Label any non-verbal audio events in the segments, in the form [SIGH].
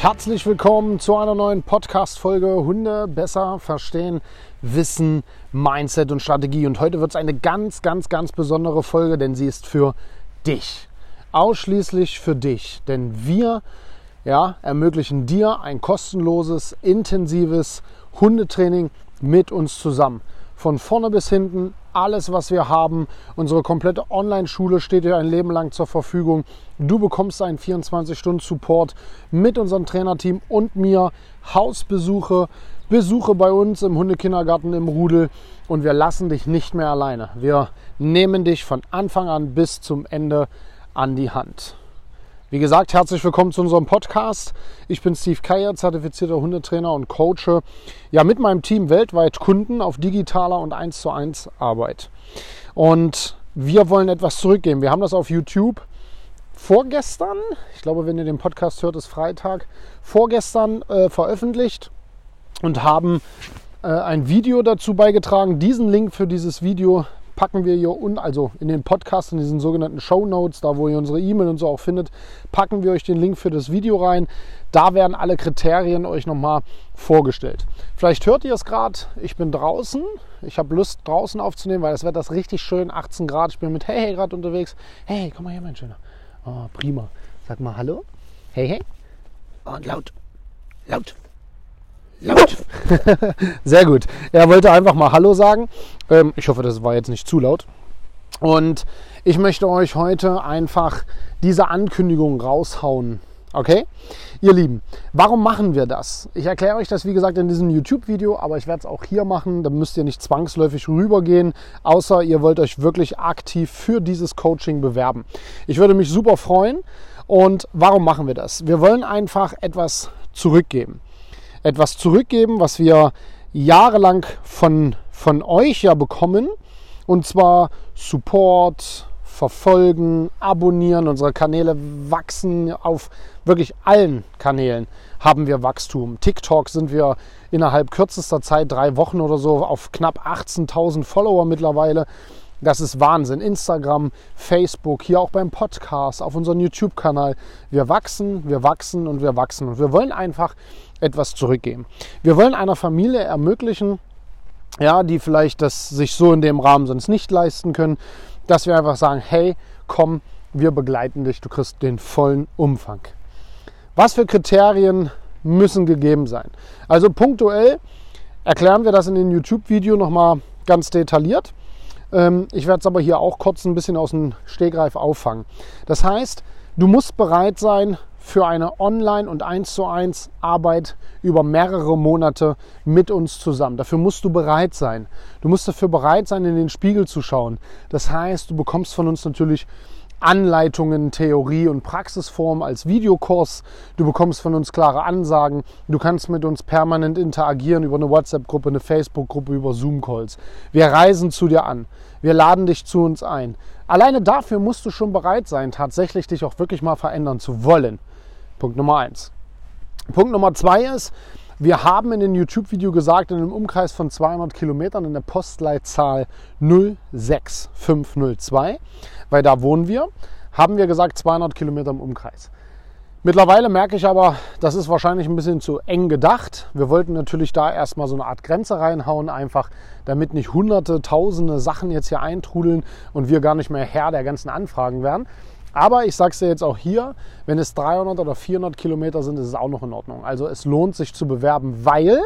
Herzlich willkommen zu einer neuen Podcast-Folge Hunde besser verstehen, Wissen, Mindset und Strategie. Und heute wird es eine ganz, ganz, ganz besondere Folge, denn sie ist für dich. Ausschließlich für dich. Denn wir ja, ermöglichen dir ein kostenloses, intensives Hundetraining mit uns zusammen. Von vorne bis hinten, alles, was wir haben. Unsere komplette Online-Schule steht dir ein Leben lang zur Verfügung. Du bekommst einen 24-Stunden-Support mit unserem Trainerteam und mir, Hausbesuche, Besuche bei uns im Hundekindergarten im Rudel und wir lassen dich nicht mehr alleine. Wir nehmen dich von Anfang an bis zum Ende an die Hand. Wie gesagt, herzlich willkommen zu unserem Podcast. Ich bin Steve Keier, zertifizierter Hundetrainer und coache ja mit meinem Team weltweit Kunden auf digitaler und 1 zu 1 Arbeit. Und wir wollen etwas zurückgeben. Wir haben das auf YouTube vorgestern, ich glaube, wenn ihr den Podcast hört, ist Freitag, vorgestern äh, veröffentlicht und haben äh, ein Video dazu beigetragen. Diesen Link für dieses Video packen wir hier unten, also in den Podcast, in diesen sogenannten Show Notes, da wo ihr unsere E-Mail und so auch findet, packen wir euch den Link für das Video rein. Da werden alle Kriterien euch nochmal vorgestellt. Vielleicht hört ihr es gerade, ich bin draußen. Ich habe Lust draußen aufzunehmen, weil das Wetter ist richtig schön, 18 Grad. Ich bin mit Hey Hey gerade unterwegs. Hey, komm mal her, mein Schöner. Oh, prima. Sag mal Hallo. Hey Hey. Und laut. Laut. Laut. [LAUGHS] Sehr gut. Er wollte einfach mal Hallo sagen. Ähm, ich hoffe, das war jetzt nicht zu laut. Und ich möchte euch heute einfach diese Ankündigung raushauen. Okay? Ihr Lieben, warum machen wir das? Ich erkläre euch das, wie gesagt, in diesem YouTube-Video, aber ich werde es auch hier machen. Da müsst ihr nicht zwangsläufig rübergehen, außer ihr wollt euch wirklich aktiv für dieses Coaching bewerben. Ich würde mich super freuen. Und warum machen wir das? Wir wollen einfach etwas zurückgeben etwas zurückgeben, was wir jahrelang von, von euch ja bekommen. Und zwar Support, verfolgen, abonnieren. Unsere Kanäle wachsen auf wirklich allen Kanälen haben wir Wachstum. TikTok sind wir innerhalb kürzester Zeit, drei Wochen oder so, auf knapp 18.000 Follower mittlerweile. Das ist Wahnsinn. Instagram, Facebook, hier auch beim Podcast, auf unserem YouTube-Kanal. Wir wachsen, wir wachsen und wir wachsen. Und wir wollen einfach etwas zurückgeben. Wir wollen einer Familie ermöglichen, ja, die vielleicht das sich so in dem Rahmen sonst nicht leisten können, dass wir einfach sagen, hey, komm, wir begleiten dich, du kriegst den vollen Umfang. Was für Kriterien müssen gegeben sein? Also punktuell erklären wir das in dem YouTube-Video nochmal ganz detailliert. Ähm, ich werde es aber hier auch kurz ein bisschen aus dem Stegreif auffangen. Das heißt, du musst bereit sein für eine Online- und 1 zu 1 Arbeit über mehrere Monate mit uns zusammen. Dafür musst du bereit sein. Du musst dafür bereit sein, in den Spiegel zu schauen. Das heißt, du bekommst von uns natürlich Anleitungen, Theorie und Praxisform als Videokurs. Du bekommst von uns klare Ansagen. Du kannst mit uns permanent interagieren über eine WhatsApp-Gruppe, eine Facebook-Gruppe, über Zoom-Calls. Wir reisen zu dir an. Wir laden dich zu uns ein. Alleine dafür musst du schon bereit sein, tatsächlich dich auch wirklich mal verändern zu wollen. Punkt Nummer eins. Punkt Nummer zwei ist, wir haben in dem YouTube-Video gesagt, in einem Umkreis von 200 Kilometern in der Postleitzahl 06502, weil da wohnen wir, haben wir gesagt 200 Kilometer im Umkreis. Mittlerweile merke ich aber, das ist wahrscheinlich ein bisschen zu eng gedacht. Wir wollten natürlich da erstmal so eine Art Grenze reinhauen, einfach damit nicht hunderte, tausende Sachen jetzt hier eintrudeln und wir gar nicht mehr Herr der ganzen Anfragen werden. Aber ich sage es dir jetzt auch hier, wenn es 300 oder 400 Kilometer sind, ist es auch noch in Ordnung. Also es lohnt sich zu bewerben, weil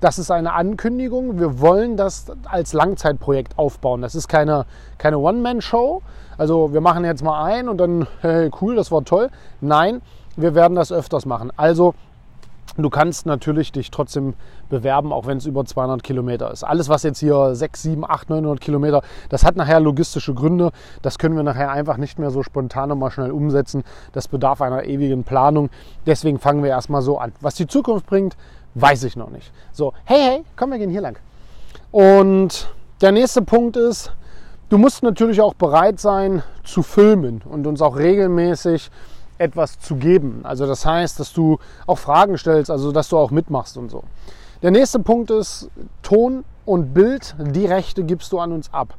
das ist eine Ankündigung. Wir wollen das als Langzeitprojekt aufbauen. Das ist keine, keine One-Man-Show. Also wir machen jetzt mal ein und dann, [LAUGHS] hey, cool, das war toll. Nein, wir werden das öfters machen. Also Du kannst natürlich dich trotzdem bewerben, auch wenn es über 200 Kilometer ist. Alles, was jetzt hier 6, 7, 8, 900 Kilometer, das hat nachher logistische Gründe. Das können wir nachher einfach nicht mehr so spontan und mal schnell umsetzen. Das bedarf einer ewigen Planung. Deswegen fangen wir erstmal so an. Was die Zukunft bringt, weiß ich noch nicht. So, hey, hey, komm, wir gehen hier lang. Und der nächste Punkt ist, du musst natürlich auch bereit sein zu filmen und uns auch regelmäßig etwas zu geben. Also das heißt, dass du auch Fragen stellst, also dass du auch mitmachst und so. Der nächste Punkt ist Ton und Bild, die Rechte gibst du an uns ab.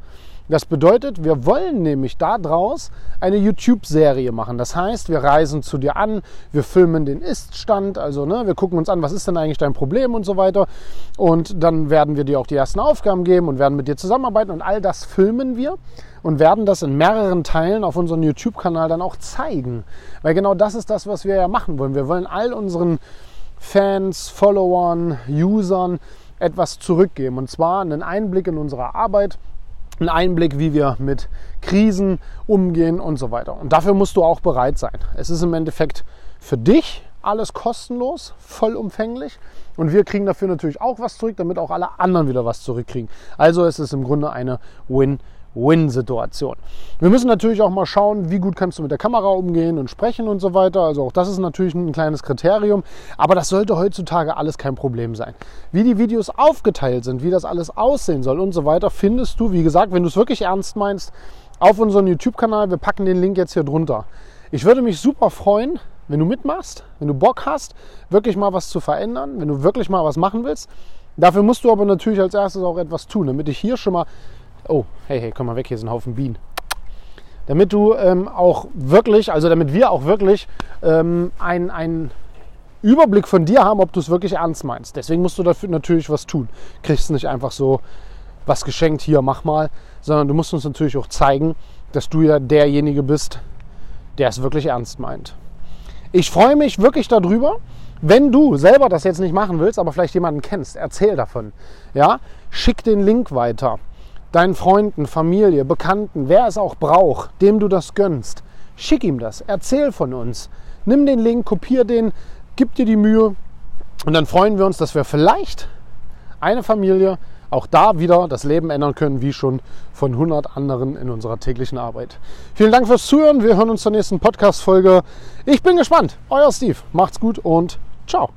Das bedeutet, wir wollen nämlich daraus eine YouTube-Serie machen. Das heißt, wir reisen zu dir an, wir filmen den Ist-Stand, also ne, wir gucken uns an, was ist denn eigentlich dein Problem und so weiter. Und dann werden wir dir auch die ersten Aufgaben geben und werden mit dir zusammenarbeiten und all das filmen wir und werden das in mehreren Teilen auf unserem YouTube-Kanal dann auch zeigen. Weil genau das ist das, was wir ja machen wollen. Wir wollen all unseren Fans, Followern, Usern etwas zurückgeben. Und zwar einen Einblick in unsere Arbeit, einen Einblick, wie wir mit Krisen umgehen und so weiter. Und dafür musst du auch bereit sein. Es ist im Endeffekt für dich alles kostenlos, vollumfänglich. Und wir kriegen dafür natürlich auch was zurück, damit auch alle anderen wieder was zurückkriegen. Also es ist im Grunde eine Win-Win. Win-Situation. Wir müssen natürlich auch mal schauen, wie gut kannst du mit der Kamera umgehen und sprechen und so weiter. Also auch das ist natürlich ein kleines Kriterium, aber das sollte heutzutage alles kein Problem sein. Wie die Videos aufgeteilt sind, wie das alles aussehen soll und so weiter, findest du, wie gesagt, wenn du es wirklich ernst meinst, auf unserem YouTube-Kanal. Wir packen den Link jetzt hier drunter. Ich würde mich super freuen, wenn du mitmachst, wenn du Bock hast, wirklich mal was zu verändern, wenn du wirklich mal was machen willst. Dafür musst du aber natürlich als erstes auch etwas tun, damit ich hier schon mal Oh, hey, hey, komm mal weg, hier sind ein Haufen Bienen. Damit du ähm, auch wirklich, also damit wir auch wirklich ähm, einen Überblick von dir haben, ob du es wirklich ernst meinst. Deswegen musst du dafür natürlich was tun. Kriegst nicht einfach so was geschenkt, hier, mach mal, sondern du musst uns natürlich auch zeigen, dass du ja derjenige bist, der es wirklich ernst meint. Ich freue mich wirklich darüber, wenn du selber das jetzt nicht machen willst, aber vielleicht jemanden kennst, erzähl davon. Ja, schick den Link weiter deinen Freunden, Familie, Bekannten, wer es auch braucht, dem du das gönnst. Schick ihm das, erzähl von uns. Nimm den Link, kopier den, gib dir die Mühe und dann freuen wir uns, dass wir vielleicht eine Familie auch da wieder das Leben ändern können, wie schon von 100 anderen in unserer täglichen Arbeit. Vielen Dank fürs Zuhören. Wir hören uns zur nächsten Podcast-Folge. Ich bin gespannt. Euer Steve. Macht's gut und ciao.